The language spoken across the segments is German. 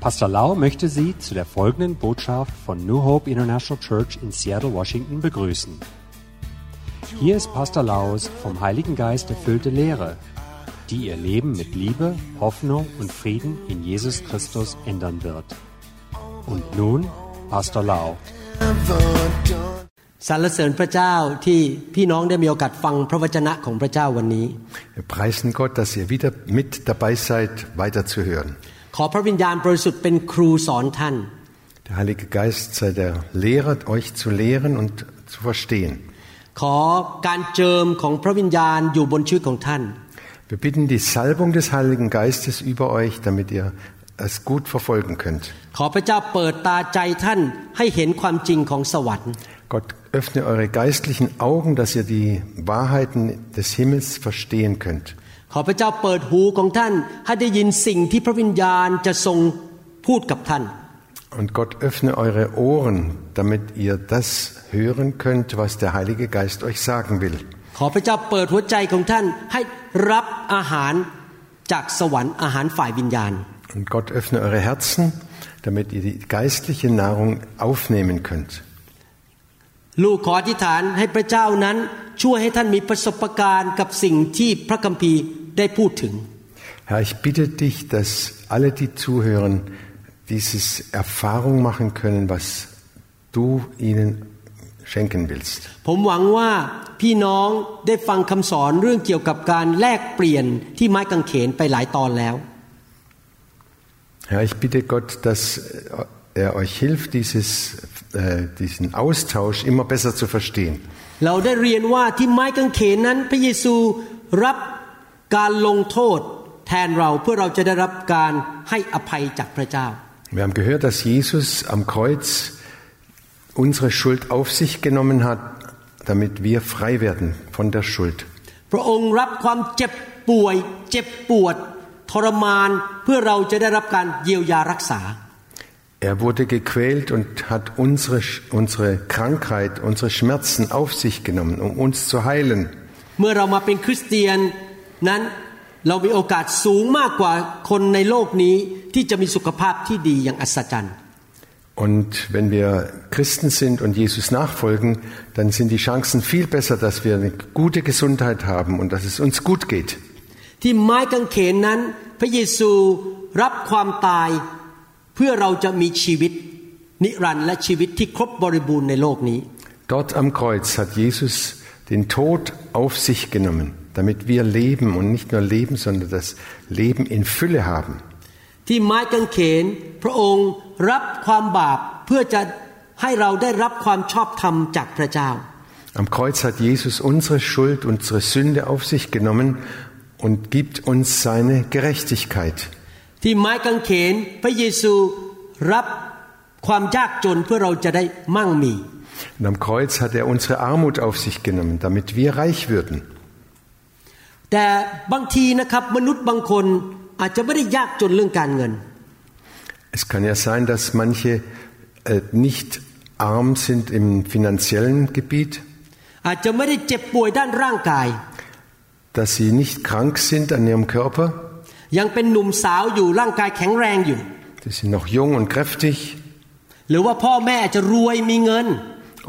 Pastor Lau möchte Sie zu der folgenden Botschaft von New Hope International Church in Seattle, Washington begrüßen. Hier ist Pastor Laus vom Heiligen Geist erfüllte Lehre, die Ihr Leben mit Liebe, Hoffnung und Frieden in Jesus Christus ändern wird. Und nun Pastor Lau. สรรเสริญพระเจ้าที่พี่น้องได้มีโอกาสฟังพระวจนะของพระเจ้าวันนี้ Wir preisen Gott, dass ihr wieder mit dabei seid, weiterzuhören. ขอพระวิญญาณบริสุทธิ์เป็นครูสอนท่าน Der Heilige Geist sei der Lehrer, euch zu lehren und zu verstehen. ขอการเจิมของพระวิญญาณอยู่บนชีวิตของท่าน Wir bitten die Salbung des Heiligen Geistes über euch, damit ihr es gut verfolgen könnt. ขอพระเจ้าเปิดตาใจท่านให้เห็นความจริงของสวรรค์ Gott öffne eure geistlichen Augen, dass ihr die Wahrheiten des Himmels verstehen könnt. ขอพระเจ้าเปิดหูของท่านให้ได้ยินสิ่งที่พระวิญญาณจะทรงพูดกับท่าน Und Gott öffne eure Ohren, damit ihr das hören könnt, was der Heilige Geist euch sagen will. ขอพระเจ้าเปิดหัวใจของท่านให้รับอาหารจากสวรรค์อาหารฝ่ายวิญญาณ Und Gott öffne eure Herzen, damit ihr die geistliche Nahrung aufnehmen könnt. ลูกขออธิษฐานให้พระเจ้านั้นช่วยให้ท่านมีประสบการณ์กับสิ่งที่พระคัมภีร์ ได้พูดถึง Herr, ich bitte dich, dass alle, die zuhören, dieses Erfahrung machen können, was du ihnen schenken willst. ผมหวังว่าพี่น้องได้ฟังคำสอนเรื่องเกี่ยวกับการแลกเปลี่ยนที่ไม้กางเขนไปหลายตอนแล้ว Herr, ich bitte Gott, dass er euch hilft, dieses, äh, diesen Austausch immer besser zu verstehen. เราได้เรียนว่าที่ไม้กางเขนนั้นพระเยซูรับ การลงโทษแทนเราเพื่อเราจะได้รับการให้อภัยจากพระเจ้า Wir haben gehört, dass Jesus am Kreuz unsere Schuld auf sich genommen hat, damit wir frei werden von der Schuld. พระองค์รับความเจ็บป่วย เจ็บปวด ทรมาน เพื่อเราจะได้รับการเยียวยารักษา Er wurde gequält und hat unsere, unsere Krankheit, unsere Schmerzen auf sich genommen, um uns zu heilen. เมื่อเรามาเป็นคริสเตียน นั้นเรามีโอกาสสูงมากกว่าคนในโลกนี้ที่จะมีสุขภาพที่ดีอย่างอัศจรรย์ Und wenn wir Christen sind und Jesus nachfolgen, dann sind die Chancen viel besser, dass wir eine gute Gesundheit haben und dass es uns gut geht. ที่ไม้กางเขนนั้น พระเยซูรับความตาย เพื่อเราจะมีชีวิต นิรันดร์และชีวิตที่ครบบริบูรณ์ในโลกนี้ Dort am Kreuz hat Jesus den Tod auf sich genommen, damit wir leben und nicht nur leben, sondern das Leben in Fülle haben. ที่ไม้กางเขน พระองค์รับความบาปเพื่อจะให้เราได้รับความชอบธรรมจากพระเจ้า Am Kreuz hat Jesus unsere Schuld, unsere Sünde auf sich genommen und gibt uns seine Gerechtigkeit. ที่ไม้กางเขน พระเยซูรับความยากจนเพื่อเราจะได้มั่งมี Und am Kreuz hat er unsere Armut auf sich genommen, damit wir reich würden. แต่บางทีนะครับมนุษย์บางคนอาจจะไม่ได้ยากจนเรื่องการเงิน Es kann ja sein, dass manche äh, nicht arm sind im finanziellen Gebiet, อาจจะไม่ได้เจ็บป่วยด้านร่างกาย dass sie nicht krank sind an ihrem Körper, ยังเป็นหนุ่มสาวอยู่ร่างกายแข็งแรงอยู่ sie sind noch jung und kräftig, หรือว่าพ่อแม่อาจจะรวยมีเงิน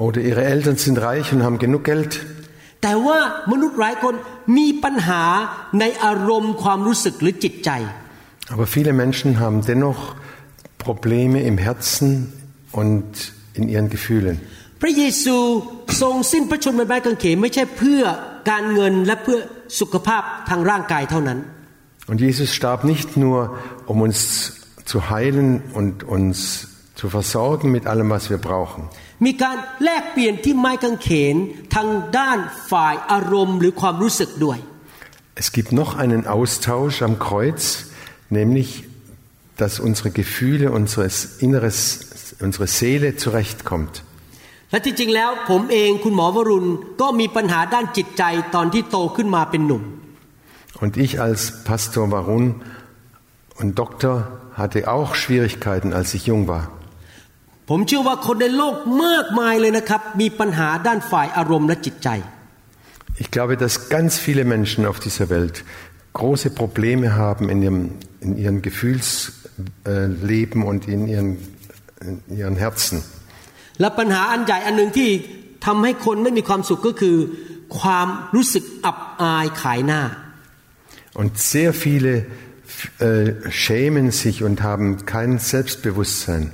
oder ihre Eltern sind reich und haben genug Geld. แต่ว่ามนุษย์หลายคนมีปัญหาในอารมณ์ความรู้สึกหรือจิตใจ Aber viele Menschen haben dennoch Probleme im Herzen und in ihren Gefühlen. พระเยซูทรงสิ้นพระชนม์บนไม้กางเขนไม่ใช่เพื่อการเงินและเพื่อสุขภาพทางร่างกายเท่านั้น Und Jesus starb nicht nur, um uns zu heilen und uns zu versorgen mit allem, was wir brauchen. มีการแลกเปลี่ยนที่ไม้กางเขนทางด้านฝ่ายอารมณ์หรือความรู้สึกด้วย Es gibt noch einen Austausch am Kreuz, nämlich, dass unsere Gefühle, unseres Inneres, unsere Seele zurechtkommt. และที่จริงแล้วผมเองคุณหมอวรุณก็มีปัญหาด้านจิตใจตอนที่โตขึ้นมาเป็นหนุ่ม Und ich als Pastor Warun und Doktor hatte auch Schwierigkeiten, als ich jung war. ผมเชื่อว่าคนในโลกมากมายเลยนะครับมีปัญหาด้านฝ่ายอารมณ์และจิตใจ Ich glaube, dass ganz viele Menschen auf dieser Welt große Probleme haben in ihrem in ihrem Gefühlsleben und in ihren in ihren Herzen. และปัญหาอันใหญ่อันหนึ่งที่ทำให้คนไม่มีความสุขก็คือ Und sehr viele äh, schämen sich und haben kein Selbstbewusstsein.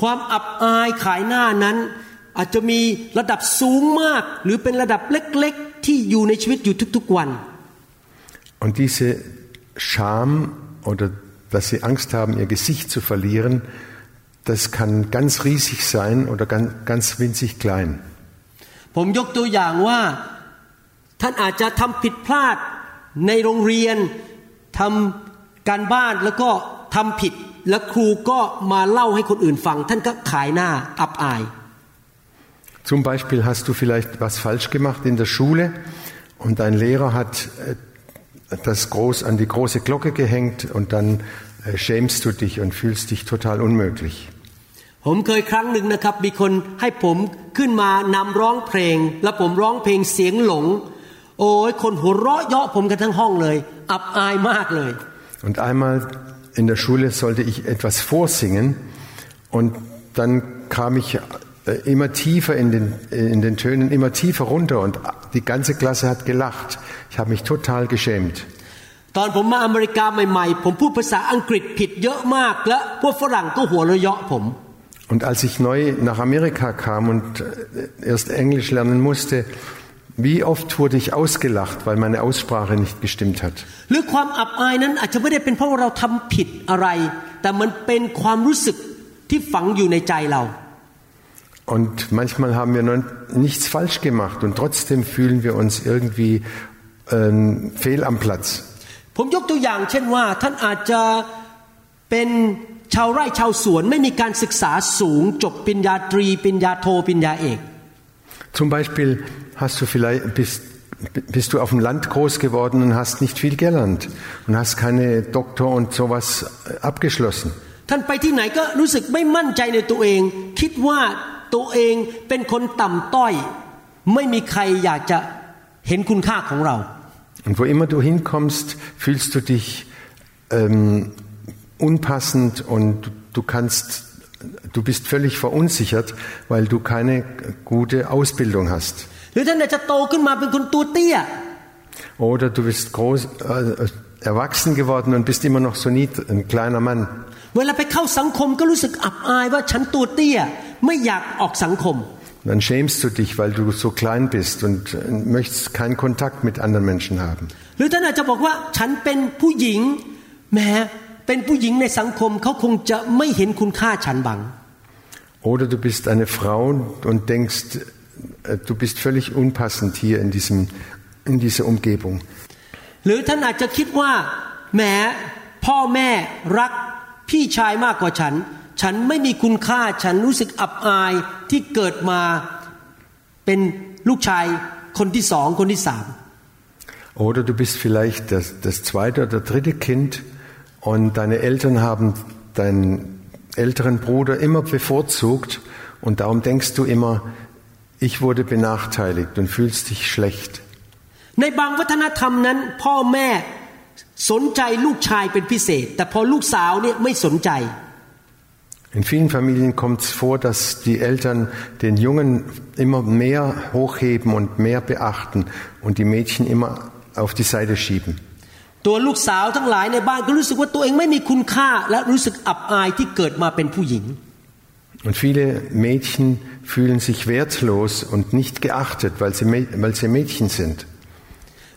ความอับอายขายหน้านั้น อาจจะมีระดับสูงมาก หรือเป็นระดับเล็กๆ ที่อยู่ในชีวิตอยู่ทุกๆวัน Und diese Scham oder dass sie Angst haben, ihr Gesicht zu verlieren, das kann ganz riesig sein oder ganz, ganz winzig klein. ผมยกตัวอย่างว่าท่านอาจจะทำผิดพลาดในโรงเรียนทำการบ้านแล้วก็ทำผิด แล้วครูก็มาเล่าให้คนอื่นฟัง ท่านก็ขายหน้าอับอาย Zum Beispiel hast du vielleicht was falsch gemacht in der Schule und dein Lehrer hat äh, das groß an die große Glocke gehängt und dann äh, schämst du dich und fühlst dich total unmöglich. ผมเคยครั้งหนึ่งนะครับ มีคนให้ผมขึ้นมานำร้องเพลง แล้วผมร้องเพลงเสียงหลง โอ้ยคนหัวเราะเยาะผมกันทั้งห้องเลย อับอายมากเลย Und einmal in der Schule sollte ich etwas vorsingen und dann kam ich äh, immer tiefer in den, in den Tönen, immer tiefer runter und die ganze Klasse hat gelacht. Ich habe mich total geschämt. ตอนผมมาอเมริกาใหม่ๆ ผมพูดภาษาอังกฤษผิดเยอะมาก และพวกฝรั่งก็หัวเราะเยาะผม Und als ich neu nach Amerika kam und äh, erst Englisch lernen musste, wie oft wurde ich ausgelacht, weil meine Aussprache nicht gestimmt hat. หรือความอับอายนั้นอาจจะไม่ได้เป็นเพราะว่าเราทำผิดอะไร แต่มันเป็นความรู้สึกที่ฝังอยู่ในใจเรา Und manchmal haben wir noch nichts falsch gemacht und trotzdem fühlen wir uns irgendwie ähm, fehl am Platz. ผมยกตัวอย่างเช่นว่าท่านอาจจะเป็นชาวไร่ชาวสวน ไม่มีการศึกษาสูง จบปริญญาตรีปริญญาโทปริญญาเอก Zum Beispiel hast du vielleicht, bist, bist du auf dem Land groß geworden und hast nicht viel gelernt und hast keine Doktor und sowas äh, abgeschlossen. ท่านไปที่ไหนก็รู้สึกไม่มั่นใจในตัวเอง คิดว่าตัวเองเป็นคนต่ำต้อย ไม่มีใครอยากจะเห็นคุณค่าของเรา Und wo immer du hinkommst, fühlst du dich ähm, unpassend und du kannst, du bist völlig verunsichert, weil du keine gute Ausbildung hast. หรือท่านอาจจะโตขึ้นมาเป็นคนตัวเตี้ย Oder du bist groß, äh, erwachsen geworden und bist immer noch so nied, ein kleiner Mann. เวลาไปเข้าสังคมก็รู้สึกอับอายว่าฉันตัวเตี้ย ไม่อยากออกสังคม Dann schämst du dich, weil du so klein bist und äh, möchtest keinen Kontakt mit anderen Menschen haben. หรือท่านอาจจะบอกว่าฉันเป็นผู้หญิงแหม้เป็นผู้หญิงในสังคมเขาคงจะไม่เห็นคุณค่าฉันบัง Oder du bist eine Frau und denkst, äh, äh, du bist völlig unpassend hier in, diesem, in dieser Umgebung. Oder du bist vielleicht das, das zweite oder dritte Kind und deine Eltern haben deinen älteren Bruder immer bevorzugt und darum denkst du immer, ich wurde benachteiligt und fühlst dich schlecht. ในบางวัฒนธรรมนั้น พ่อแม่สนใจลูกชายเป็นพิเศษ แต่พอลูกสาวเนี่ยไม่สนใจ In vielen Familien kommt es vor, dass die Eltern den Jungen immer mehr hochheben und mehr beachten und die Mädchen immer auf die Seite schieben. ตัวลูกสาวทั้งหลายในบ้านก็รู้สึกว่าตัวเองไม่มีคุณค่า และรู้สึกอับอายที่เกิดมาเป็นผู้หญิง Und viele Mädchen fühlen sich wertlos und nicht geachtet, weil sie, Mä- weil sie Mädchen sind.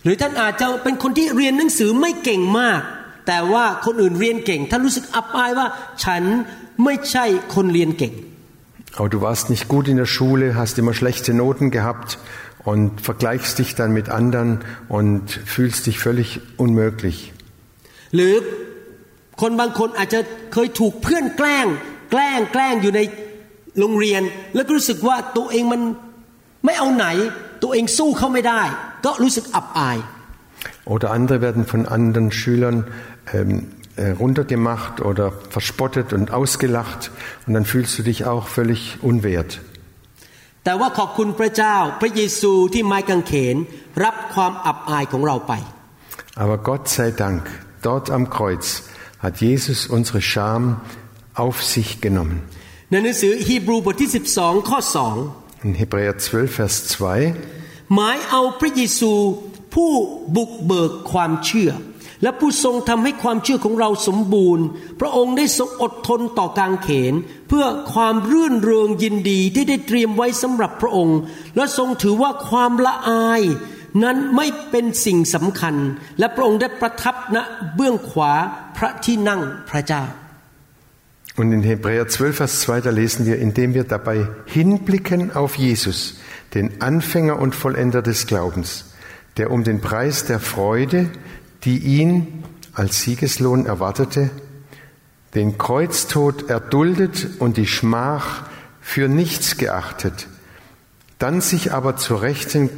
หรือท่านอาจจะเป็นคนที่เรียนหนังสือไม่เก่งมาก แต่ว่าคนอื่นเรียนเก่ง ท่านรู้สึกอับอายว่า ฉันไม่ใช่คนเรียนเก่ง Aber du warst nicht gut in der Schule, hast immer schlechte Noten gehabt und vergleichst dich dann mit anderen und fühlst dich völlig unmöglich. หรือคนบางคนอาจจะเคยถูกเพื่อนแกล้ง แกล้งแกล้งอยู่ใน โรงเรียน แล้วก็รู้สึกว่าตัวเองมันไม่เอาไหน ตัวเองสู้เขาไม่ได้ ก็รู้สึกอับอาย Oder andere werden von anderen Schülern ähm, äh, runtergemacht oder verspottet und ausgelacht und dann fühlst du dich auch völlig unwert. แต่ว่าขอบคุณพระเจ้า พระเยซูที่ไม้กางเขน รับความอับอายของเราไป Aber Gott sei Dank, dort am Kreuz hat Jesus unsere Scham auf sich genommen. ในหนังสือฮีบรูบทที่ 12 ข้อ In Hebräer 12, Vers 2 2หมายเอาพระเยซูผู้บุกเบิกความเชื่อ และผู้ทรงทำให้ความเชื่อของเราสมบูรณ์ พระองค์ได้ทรงอดทนต่อการเขน เพื่อความรื่นเริงยินดีที่ได้เตรียมไว้สำหรับพระองค์ และทรงถือว่าความละอายนั้นไม่เป็นสิ่งสำคัญ และพระองค์ได้ประทับณเบื้องขวาพระที่นั่งพระเจ้า Und in Hebräer 12, Vers 2, da lesen wir, indem wir dabei hinblicken auf Jesus, den Anfänger und Vollender des Glaubens, der um den Preis der Freude, die ihn als Siegeslohn erwartete, den Kreuztod erduldet und die Schmach für nichts geachtet, dann sich aber zur Rechten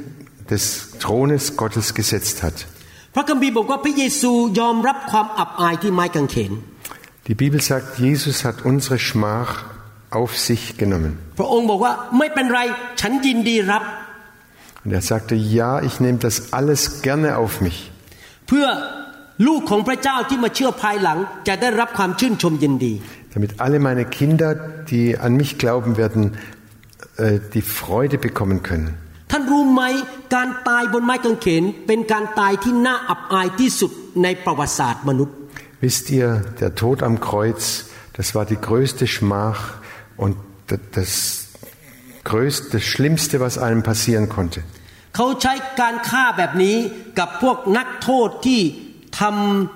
des Thrones Gottes gesetzt hat. พระคัมภีร์บอกว่าพระเยซูยอมรับความอับอายที่ไม้กางเขน Die Bibel sagt, Jesus hat unsere Schmach auf sich genommen. พระองค์บอกว่าไม่เป็นไรฉันยินดีรับ Und er sagte, ja, ich nehme das alles gerne auf mich, เพื่อลูกของพระเจ้าที่มาเชื่อภายหลัง จะได้รับความชื่นชมยินดี damit alle meine Kinder, die an mich glauben werden, äh, die Freude bekommen können. ท่านรู้ไหมการตายบนไม้กางเขน เป็นการตายที่น่าอับอายที่สุดในประวัติศาสตร์มนุษย์ Wisst ihr, der Tod am Kreuz, das war die größte Schmach und d- das größte, das Schlimmste, was einem passieren konnte. เขาใช้การฆ่าแบบนี้กับพวกนักโทษที่ท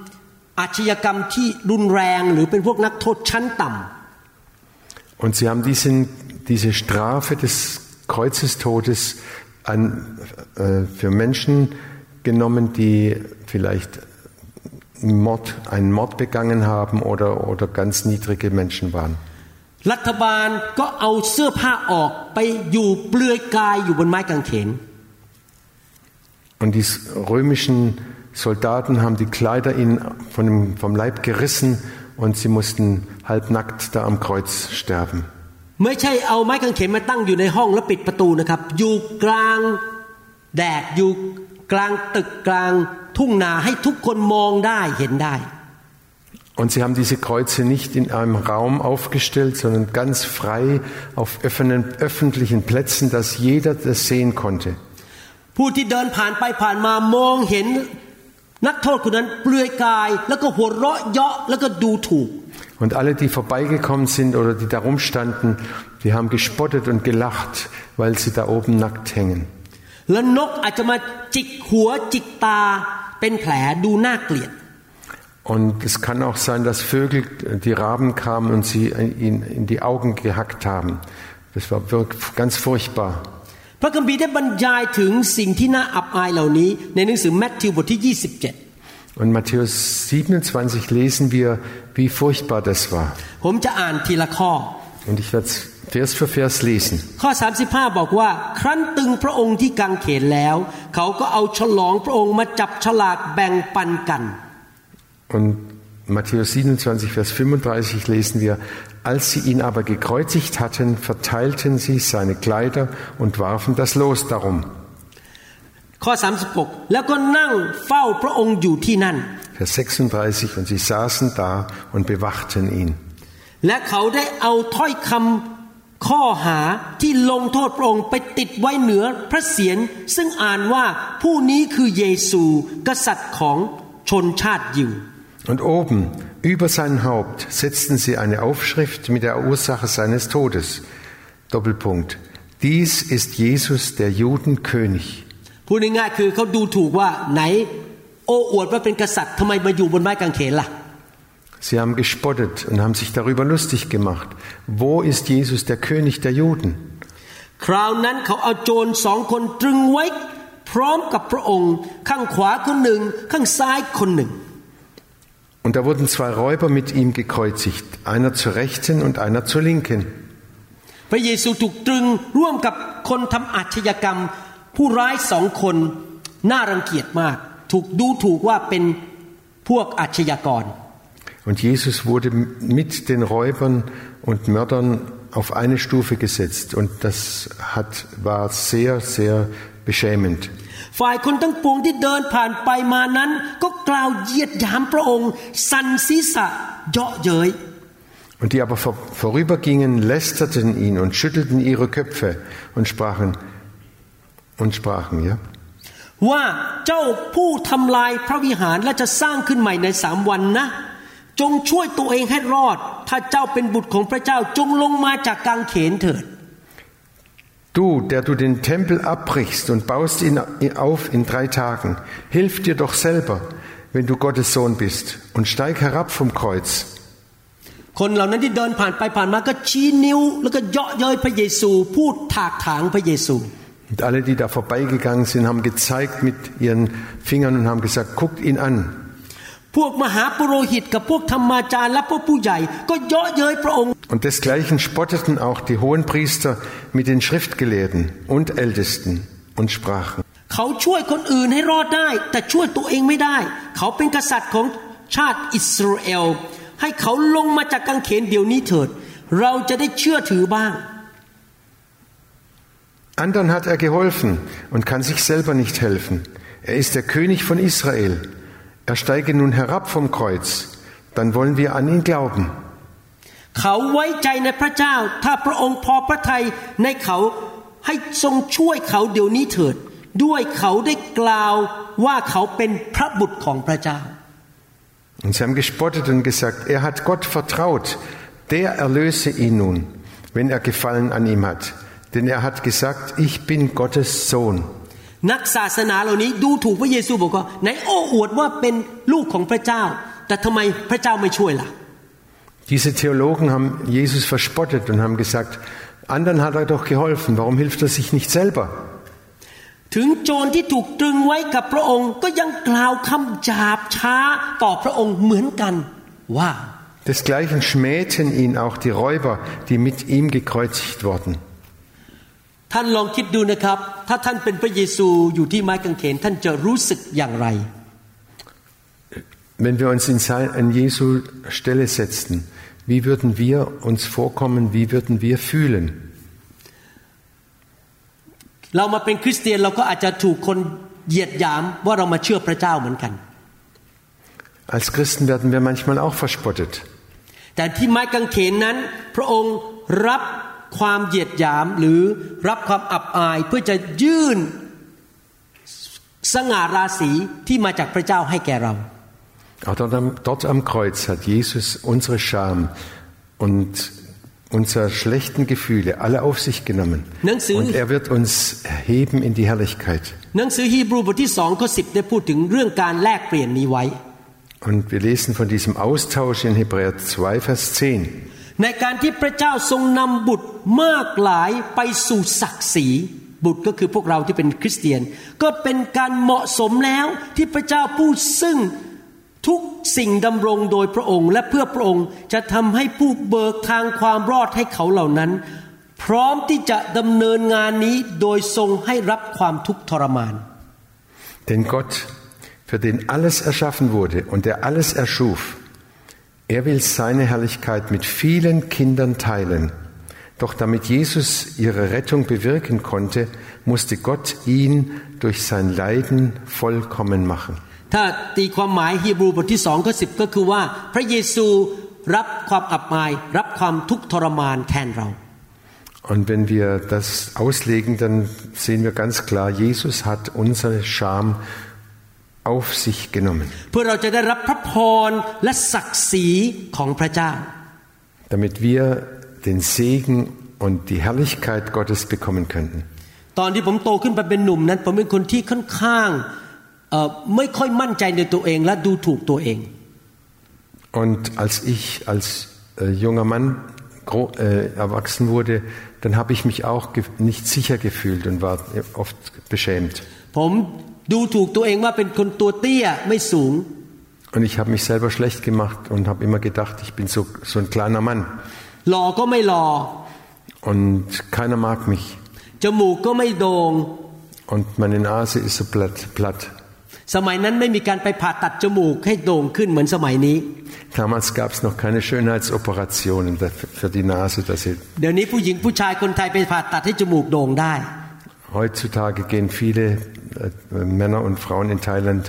ำอาชญากรรมที่รุนแรง หรือเป็นพวกนักโทษชั้นต่ำ Und sie haben diesen, diese Strafe des Kreuzestodes an, äh, für Menschen genommen, die vielleicht Mord, einen Mord begangen haben oder, oder ganz niedrige Menschen waren. รัฐบาลก็เอาเสื้อผ้าออกไปอยู่เปลือยกายอยู่บนไม้กางเขน Und die römischen Soldaten haben die Kleider ihnen von dem, vom Leib gerissen und sie mussten halbnackt da am Kreuz sterben. ไม่ใช่เอาไม้กางเขนมาตั้งอยู่ในห้องแล้วปิดประตูนะครับ อยู่กลางแดดอยู่ กลางตึกกลางทุ่งนาให้ทุกคนมองได้เห็นได้ Und sie haben diese Kreuze nicht in einem Raum aufgestellt, sondern ganz frei auf öffnen, öffentlichen Plätzen, dass jeder das sehen konnte. ผู้ที่เดินผ่านไปผ่านมามองเห็น นักโทษคนนั้นเปลือยกาย แล้วก็หัวเราะเยาะแล้วก็ดูถูก Und alle, die vorbeigekommen sind oder die da rumstanden, die haben gespottet und gelacht, weil sie da oben nackt hängen. แล้วนกอาจจะมาจิกหัวจิกตาเป็นแผลดูน่าเกลียด Und es kann auch sein, dass Vögel, die Raben kamen und sie ihn in die Augen gehackt haben. Das war wirklich ganz furchtbar. พระคัมภีร์ได้บรรยายถึงสิ่งที่น่าอับอายเหล่านี้ ในหนังสือแมทธิวบทที่ 27 Und Matthäus 27 lesen wir, wie furchtbar das war. ผมจะอ่านทีละข้อ Und ich werde es Vers für Vers lesen. ข้อ 35 บอกว่า ครั้นตึงพระองค์ที่กังเขนแล้ว เขาก็เอาฉลองพระองค์มาจับฉลากแบ่งปันกัน Und Matthäus 27, Vers 35 lesen wir, als sie ihn aber gekreuzigt hatten, verteilten sie seine Kleider und warfen das Los darum. ข้อ 36 แล้วก็นั่งเฝ้าพระองค์อยู่ที่นั่น Vers 36, und sie saßen da und bewachten ihn. และเขาได้เอาถ้อยคำ ข้อหาที่ลงโทษพระองค์ไปติดไว้เหนือพระเศียรซึ่งอ่านว่าผู้นี้คือเยซูกษัตริย์ของชนชาติยิว Und oben, über sein Haupt, setzten sie eine Aufschrift mit der Ursache seines Todes. Doppelpunkt. Dies ist Jesus, der Juden König. พูดง่ายๆคือเขาดูถูกว่าไหน โอ้อวดว่าเป็นกษัตริย์ทำไมมาอยู่บนไม้กางเขนล่ะ Sie haben gespottet und haben sich darüber lustig gemacht. Wo ist Jesus, der König der Juden? คราวนั้นเขาเอาโจรสองคนตรึงไว้ พร้อมกับพระองค์ ข้างขวาคนหนึ่ง ข้างซ้ายคนหนึ่ง Und da wurden zwei Räuber mit ihm gekreuzigt, einer zur Rechten und einer zur Linken. พระเยซูถูกตรึงร่วมกับคนทำอาชญากรรม ผู้ร้ายสองคนน่ารังเกียจมาก ถูกดูถูกว่าเป็นพวกอาชญากร Und Jesus wurde mit den Räubern und Mördern auf eine Stufe gesetzt und das hat, war sehr, sehr beschämend. ฝ่ายคนทั้งปวงที่เดินผ่านไปมานั้น ก็กล่าวเหยียดหยามพระองค์ สันศีรษะเยาะเย้ย Und die aber vor, vorübergingen, lästerten ihn und schüttelten ihre Köpfe und sprachen, und sprachen, ja. ว่าเจ้าผู้ทำลายพระวิหารและจะสร้างขึ้นใหม่ในสามวันนะ จงช่วยตัวเองให้รอด ถ้าเจ้าเป็นบุตรของพระเจ้าจงลงมาจากกางเขนเถิด Du, der du den Tempel abbrichst und baust ihn auf in drei Tagen, hilf dir doch selber, wenn du Gottes Sohn bist, und steig herab vom Kreuz. คนเหล่านั้นที่เดินผ่านไปผ่านมาก็ชี้นิ้ว แล้วก็เยาะเย้ยพระเยซู พูดถากถางพระเยซู Und alle, die da vorbeigegangen sind, haben gezeigt mit ihren Fingern und haben gesagt, guckt ihn an. und desgleichen spotteten auch die hohen Priester mit den Schriftgelehrten und Ältesten und sprachen. Andern hat er geholfen und kann sich selber nicht helfen. Er ist der König von Israel. Er steige nun herab vom Kreuz. Dann wollen wir an ihn glauben. เขาไว้ใจในพระเจ้า ถ้าพระองค์พอพระทัยในเขาให้ทรงช่วยเขาเดี๋ยวนี้เถิด ด้วยเขาได้กล่าวว่าเขาเป็นพระบุตรของพระเจ้า Und sie haben gespottet und gesagt, er hat Gott vertraut. Der erlöse ihn nun, wenn er Gefallen an ihm hat. Denn er hat gesagt, ich bin Gottes Sohn. นักศาสนาเหล่านี้ดูถูกพระเยซูบอกว่าไหนโอ้อวดว่าเป็นลูกของพระเจ้า แต่ทำไมพระเจ้าไม่ช่วยล่ะ Diese Theologen haben Jesus verspottet und haben gesagt, anderen hat er doch geholfen, warum hilft er sich nicht selber? ถึงโจรที่ถูกตรึงไว้กับพระองค์ ก็ยังกล่าวคำหยาบช้าต่อพระองค์เหมือนกันว่า Desgleichen schmähten ihn auch die Räuber, die mit ihm gekreuzigt wurden. ท่านลองคิดดูนะครับ ถ้าท่านเป็นพระเยซูอยู่ที่ไม้กางเขน ท่านจะรู้สึกอย่างไร Wenn wir uns in, sein, an Jesu Stelle setzten, wie würden wir uns vorkommen, wie würden wir fühlen? เรามาเป็นคริสเตียนเราก็อาจจะถูกคนเหยียดหยามว่าเรามาเชื่อพระเจ้าเหมือนกัน Als Christen werden wir manchmal auch verspottet. แต่ที่ไม้กางเขนนั้น พระองค์รับ ความเหยียดหยามหรือรับความอับอายเพื่อจะยื่นสง่าราศีที่มาจากพระเจ้าให้แก่เรา Auch dort am, dort am Kreuz hat Jesus unsere Scham und unsere schlechten Gefühle alle auf sich genommen. Und er wird uns erheben in die Herrlichkeit. หนังสือฮีบรูบทที่สองข้อสิบได้พูดถึงเรื่องการแลกเปลี่ยนนี้ไว้ Und wir lesen von diesem Austausch in Hebräer 2, Vers 10. ในการที่พระเจ้าทรงนำบุตรมากหลายไปสู่ศักดิ์ศรีบุตรก็คือพวกเราที่เป็นคริสเตียน ก็เป็นการเหมาะสมแล้วที่พระเจ้าผู้ซึ่งทุกสิ่งดำรงโดยพระองค์ และเพื่อพระองค์จะทำให้ผู้เบิกทางความรอดให้เขาเหล่านั้น พร้อมที่จะดำเนินงานนี้โดยทรงให้รับความทุกข์ทรมาน Denn Gott, für den alles erschaffen wurde und der alles erschuf, er will seine Herrlichkeit mit vielen Kindern teilen. Doch damit Jesus ihre Rettung bewirken konnte, musste Gott ihn durch sein Leiden vollkommen machen. ถ้าตีความหมายฮีบรูบทที่สองข้อสิบก็คือว่าพระเยซูรับความอับอาย รับความทุกข์ทรมานแทนเรา Und wenn wir das auslegen, dann sehen wir ganz klar, Jesus hat unsere Scham auf sich genommen, เพื่อเราจะได้รับพระ พรและศักดิ์ศรีของพระเจ้า damit wir den Segen und die Herrlichkeit Gottes bekommen könnten. ตอนที่ผมโตขึ้นไปเป็นหนุ่มนั้น ผมเป็นคนที่ค่อนข้างเอ่อไม่ค่อยมั่นใจในตัวเองและดูถูกตัวเอง Und als ich als äh, junger Mann gro- äh, erwachsen wurde, dann habe ich mich auch ge- nicht sicher gefühlt und war oft beschämt. ผมดูถูกตัวเองว่าเป็นคนตัวเตี้ยไม่สูง Und ich habe mich selber schlecht gemacht und habe immer gedacht, ich bin so, so ein kleiner Mann หล่อก็ไม่หล่อ und keiner mag mich จมูกก็ไม่โดง่ง und meine Nase ist so platt. platt. สมัยนั้นไม่มีการไปผ่าตัดจมูกให้โด่งขึ้นเหมือนสมัยนี้ Damals gab es noch keine Schönheitsoperationen für die Nase. Dass sie เดี๋ยวนี้ผู้หญิงผู้ชายคนไทยไปผ่าตัดให้จมูกโด่งได้ Heutzutage gehen viele äh, Männer und Frauen in Thailand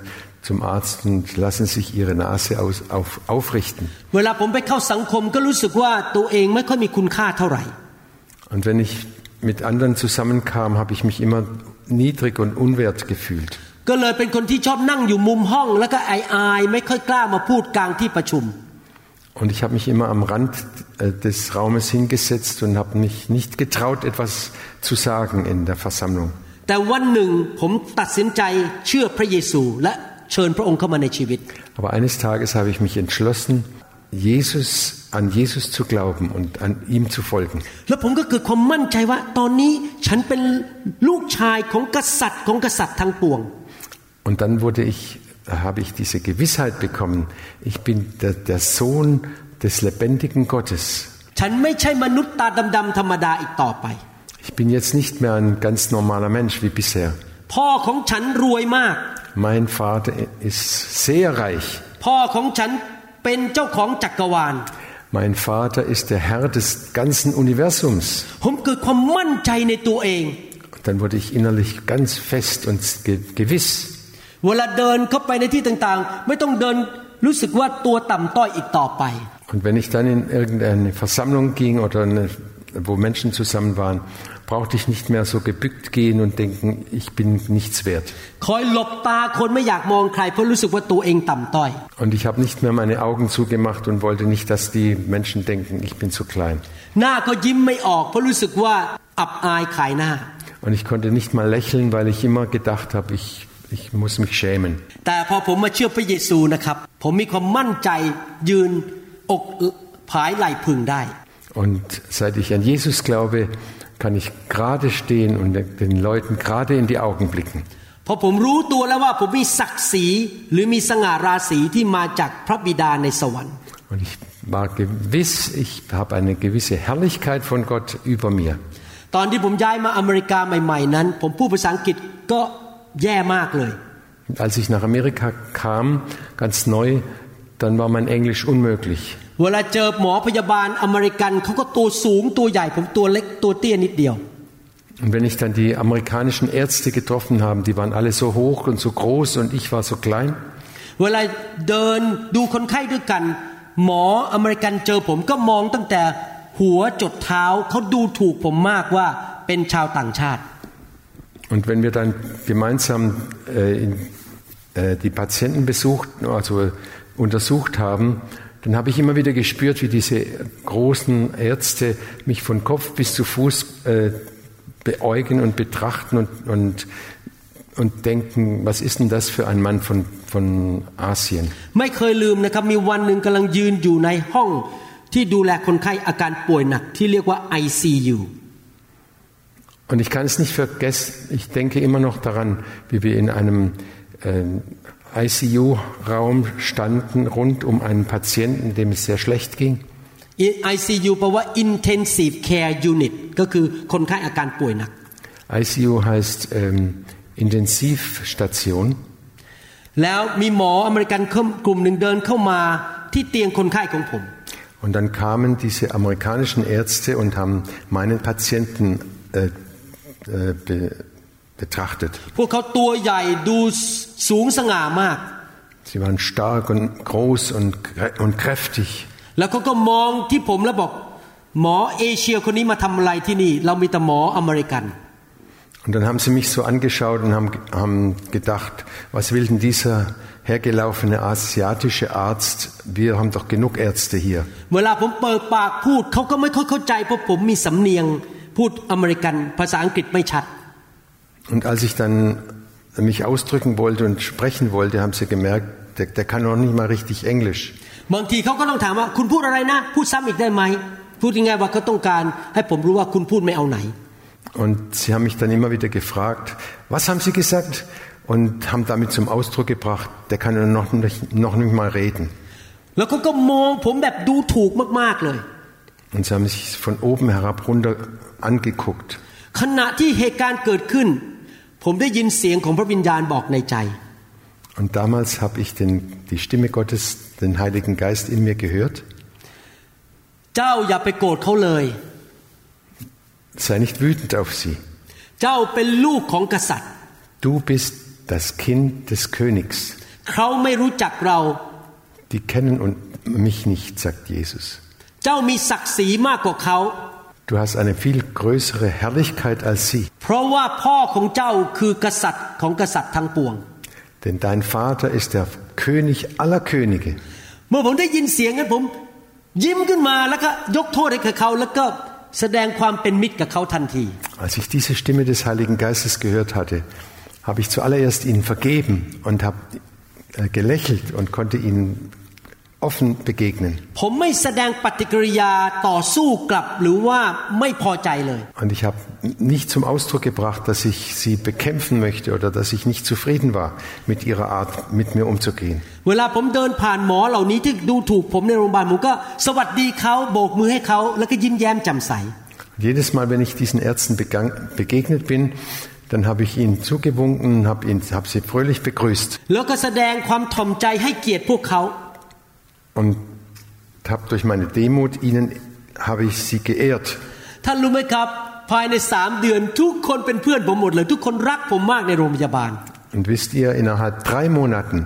zum Arzt und lassen sich ihre Nase aus, auf, aufrichten. เวลาผมไปเข้าสังคมก็รู้สึกว่าตัวเองไม่ค่อยมีคุณค่าเท่าไหร่ Und wenn ich mit anderen zusammenkam, habe ich mich immer niedrig und unwert gefühlt. ก็เลยเป็นคนที่ชอบนั่งอยู่มุมห้อง แล้วก็อายอายๆไม่ค่อยกล้ามาพูดกลางที่ประชุม Und ich habe mich immer am Rand äh, des Raumes hingesetzt und habe mich nicht getraut, etwas zu sagen in der Versammlung. แต่วันหนึ่งผมตัดสินใจเชื่อพระเยซู และ เชิญพระองค์เข้ามาในชีวิต Aber eines Tages habe ich mich entschlossen, Jesus, an Jesus zu glauben und an ihm zu folgen. แล้วผมก็เกิดความมั่นใจว่า ตอนนี้ฉันเป็นลูกชายของกษัตริย์ของกษัตริย์ทั้งปวง Und dann wurde ich, habe ich diese Gewissheit bekommen, ich bin der, der Sohn des lebendigen Gottes. ฉันไม่ใช่มนุษย์ตาดำๆธรรมดาอีกต่อไป Ich bin jetzt nicht mehr ein ganz normaler Mensch wie bisher. พ่อของฉันรวยมาก Mein Vater ist sehr reich. พ่อของฉันเป็นเจ้าของจักรวาล Mein Vater ist der Herr des ganzen Universums. ผมเกิดความมั่นใจในตัวเอง Und dann wurde ich innerlich ganz fest und ge- gewiss. เวลาเดินเข้าไปในที่ต่างๆ ไม่ต้องเดินรู้สึกว่าตัวต่ำต้อยอีกต่อไป Und wenn ich dann in irgendeine Versammlung ging oder eine, wo Menschen zusammen waren, brauchte ich nicht mehr so gebückt gehen und denken, ich bin nichts wert. Und ich habe nicht mehr meine Augen zugemacht und wollte nicht, dass die Menschen denken, ich bin zu klein. Und ich konnte nicht mal lächeln, weil ich immer gedacht habe, ich, ich muss mich schämen. Und seit ich an Jesus glaube, kann ich gerade stehen und den Leuten gerade in die Augen blicken. เพราะผมรู้ตัวแล้วว่าผมมีศักดิ์ศรีหรือมีสง่าราศีที่มาจากพระบิดาในสวรรค์ Und ich war gewiss, ich habe eine gewisse Herrlichkeit von Gott über mir. ตอนที่ผมย้ายมาอเมริกาใหม่ ๆ นั้น ผมพูดภาษาอังกฤษก็แย่มากเลย Und als ich nach Amerika kam, ganz neu, dann war mein Englisch unmöglich. เวลาเจอหมอพยาบาลอเมริกันเขาก็ตัวสูงตัวใหญ่ผมตัวเล็กตัวเตี้ยนิดเดียว Und wenn ich dann die amerikanischen Ärzte getroffen habe, die waren alle so hoch und so groß und ich war so klein. เวลาเดินดูคนไข้ด้วยกัน หมออเมริกันเจอผมก็มองตั้งแต่หัวจดเท้าเขาดูถูกผมมากว่าเป็นชาวต่างชาติ Und wenn wir dann gemeinsam äh, in, äh, die Patienten besucht, also untersucht haben, dann habe ich immer wieder gespürt, wie diese großen Ärzte mich von Kopf bis zu Fuß äh, beäugen und betrachten und, und, und denken, was ist denn das für ein Mann von, von Asien? ไม่เคยลืมนะครับมีวันหนึ่งกำลังยืนอยู่ในห้องที่ดูแลคนไข้อาการป่วยหนักที่เรียกว่า ICU Und ich kann es nicht vergessen, ich denke immer noch daran, wie wir in einem äh, ICU-Raum standen, rund um einen Patienten, dem es sehr schlecht ging. ICU แปลว่า Intensive Care Unit ก็คือคนไข้อาการป่วยหนัก ICU heißt ähm, Intensivstation. แล้วมีหมออเมริกันกลุ่มหนึ่งเดินเข้ามาที่เตียงคนไข้ของผม Und dann kamen diese amerikanischen Ärzte und haben meinen Patienten äh, äh, be, betrachtet. Sie waren stark und groß und, und kräftig. Und dann haben sie mich so angeschaut und haben, haben gedacht, was will denn dieser hergelaufene asiatische Arzt? Wir haben doch genug Ärzte hier. Und als ich dann mich ausdrücken wollte und sprechen wollte, haben sie gemerkt, der, der kann noch nicht mal richtig Englisch. บางทีเขาก็ต้องถามว่าคุณพูดอะไรนะ พูดซ้ำอีกได้ไหม พูดยังไงว่าเขาต้องการ ให้ผมรู้ว่าคุณพูดไม่เอาไหน Und sie haben mich dann immer wieder gefragt, was haben Sie gesagt? Und haben damit zum Ausdruck gebracht, der kann ja noch nicht, noch nicht mal reden. แล้วเขาก็มองผมแบบดูถูกมากๆเลย Und sie haben sich von oben herab runter angeguckt. ขณะที่เหตุการณ์เกิดขึ้น ผมได้ยินเสียงของพระวิญญาณบอกในใจ Und damals habe ich den, die Stimme Gottes, den Heiligen Geist in mir gehört. เจ้าอย่าไปโกรธเขาเลย Sei nicht wütend auf sie. เจ้าเป็นลูกของกษัตริย์ Du bist das Kind des Königs. เขาไม่รู้จักเรา Die kennen und mich nicht, sagt Jesus. เจ้ามีศักดิ์ศรีมากกว่าเขา Du hast eine viel größere Herrlichkeit als sie. เพราะว่าพ่อของเจ้าคือกษัตริย์ของกษัตริย์ทั้งปวง Denn dein Vater ist der König aller Könige. เมื่อผมได้ยินเสียงนั้นผมยิ้มขึ้นมาแล้วก็ยกโทษให้กับเขาแล้วก็แสดงความเป็นมิตรกับเขาทันที Als ich diese Stimme des Heiligen Geistes gehört hatte, habe ich zuallererst ihnen vergeben und habe äh, gelächelt und konnte ihnen offen begegnen. Und ich habe nicht zum Ausdruck gebracht, dass ich sie bekämpfen möchte oder dass ich nicht zufrieden war mit ihrer Art, mit mir umzugehen. Jedes Mal, wenn ich diesen Ärzten begegnet bin, dann habe ich ihnen zugewunken, habe hab sie fröhlich begrüßt und habe durch meine Demut ihnen habe ich sie geehrt. ท่านรู้ไหมครับ ภายในสามเดือนทุกคนเป็นเพื่อนผมหมดเลย ทุกคนรักผมมากในโรงพยาบาล Und wisst ihr, innerhalb drei Monaten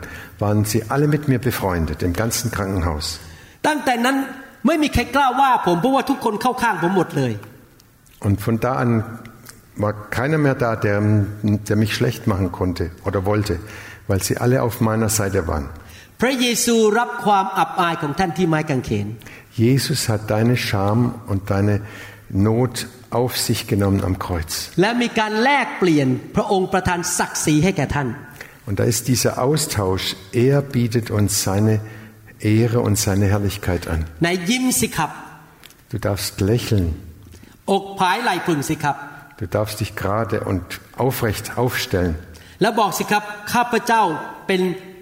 waren sie alle mit mir befreundet im ganzen Krankenhaus. ตั้งแต่นั้นไม่มีใครกล้าว่าผมเพราะว่าทุกคนเข้าข้างผมหมดเลย Und von da an war keiner mehr da, der, der mich schlecht machen konnte oder wollte, weil sie alle auf meiner Seite waren. พระเยซูรับความอับอายของท่านที่ไม้กางเขน Jesus hat deine Scham und deine Not auf sich genommen am Kreuz. และมีการแลกเปลี่ยนพระองค์ประทานศักดิ์ศรีให้แก่ท่าน Und da ist dieser Austausch. Er bietet uns seine Ehre und seine Herrlichkeit an. ในยิ้มสิครับ Du darfst lächeln. อกผายไหล่พึงสิครับ Du darfst dich gerade und aufrecht aufstellen. แล้วบอกสิครับข้าพเจ้าเป็น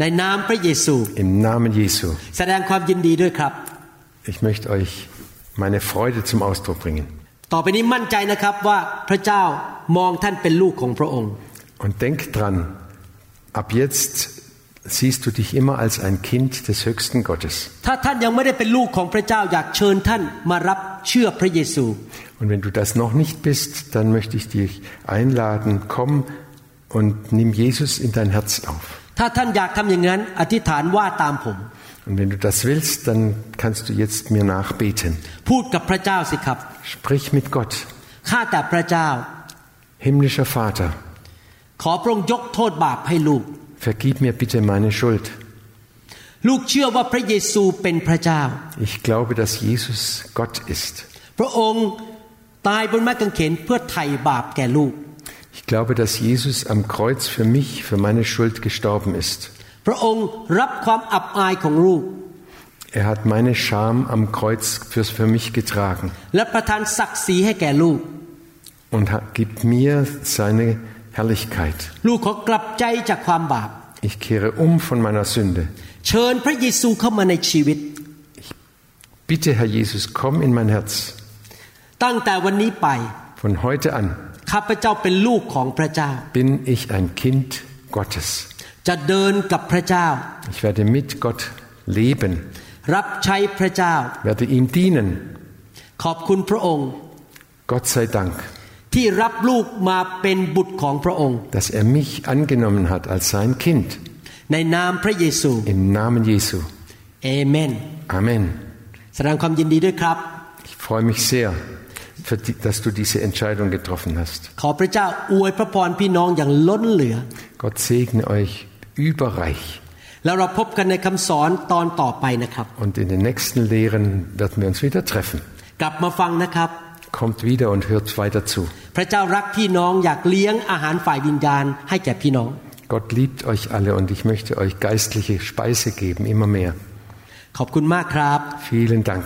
ในนามพระเยซู Im Namen Jesu. แสดงความยินดีด้วยครับ Ich möchte euch meine Freude zum Ausdruck bringen. ต่อไปนี้มั่นใจนะครับว่าพระเจ้ามองท่านเป็นลูกของพระองค์ Und denk dran, ab jetzt siehst du dich immer als ein Kind des höchsten Gottes. ถ้าท่านยังไม่ได้เป็นลูกของพระเจ้าอยากเชิญท่านมารับเชื่อพระเยซู Und wenn du das noch nicht bist, dann möchte ich dich einladen, komm und nimm Jesus in dein Herz auf. ถ้าท่านอยากทำอย่างนั้นอธิษฐานว่าตามผม Und wenn du das willst, dann kannst du jetzt mir nachbeten. พูดกับพระเจ้าสิครับ Sprich mit Gott. ข้าแต่พระเจ้า Himmlischer Vater, ขอพระองค์ยกโทษบาปให้ลูก vergib mir bitte meine Schuld. ลูกเชื่อว่าพระเยซูเป็นพระเจ้า Ich glaube, dass Jesus Gott ist. Ich glaube, dass Jesus am Kreuz für mich, für meine Schuld gestorben ist. Er hat meine Scham am Kreuz für mich getragen. Und gibt mir seine Herrlichkeit. Ich kehre um von meiner Sünde. Ich bitte, Herr Jesus, komm in mein Herz. Von heute an. ข้าพเจ้าเป็นลูกของพระเจ้า bin ich ein Kind Gottes. จะเดินกับพระเจ้า Ich werde mit Gott leben, รับใช้พระเจ้า werde ihm dienen. ขอบคุณพระองค์ Gott sei Dank, ที่รับลูกมาเป็นบุตรของพระองค์ dass er mich angenommen hat als sein Kind. ในนามพระเยซู Im Namen Jesu. เอเมน Amen. แสดงความยินดีด้วยครับ Ich freue mich sehr, die, dass du diese Entscheidung getroffen hast. Gott segne euch überreich. Und in den nächsten Lehren werden wir uns wieder treffen. Kommt wieder und hört weiter zu. Gott liebt euch alle und ich möchte euch geistliche Speise geben, immer mehr. Vielen Dank.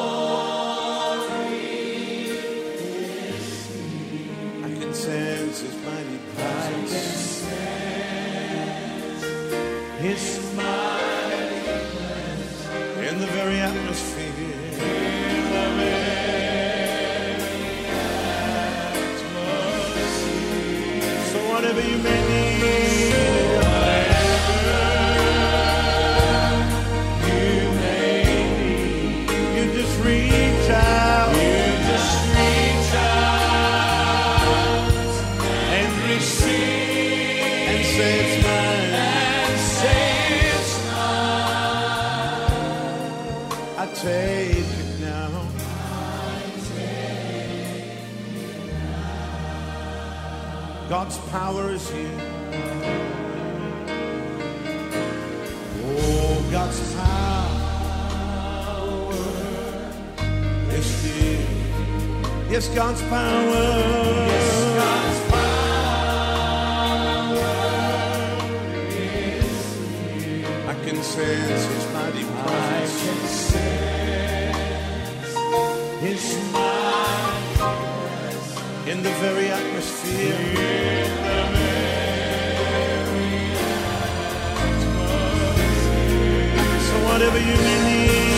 Yes, God's power. Yes, God's power is. I can sense His mighty presence. I can sense His mighty in the very atmosphere. In the very atmosphere. So whatever you may need.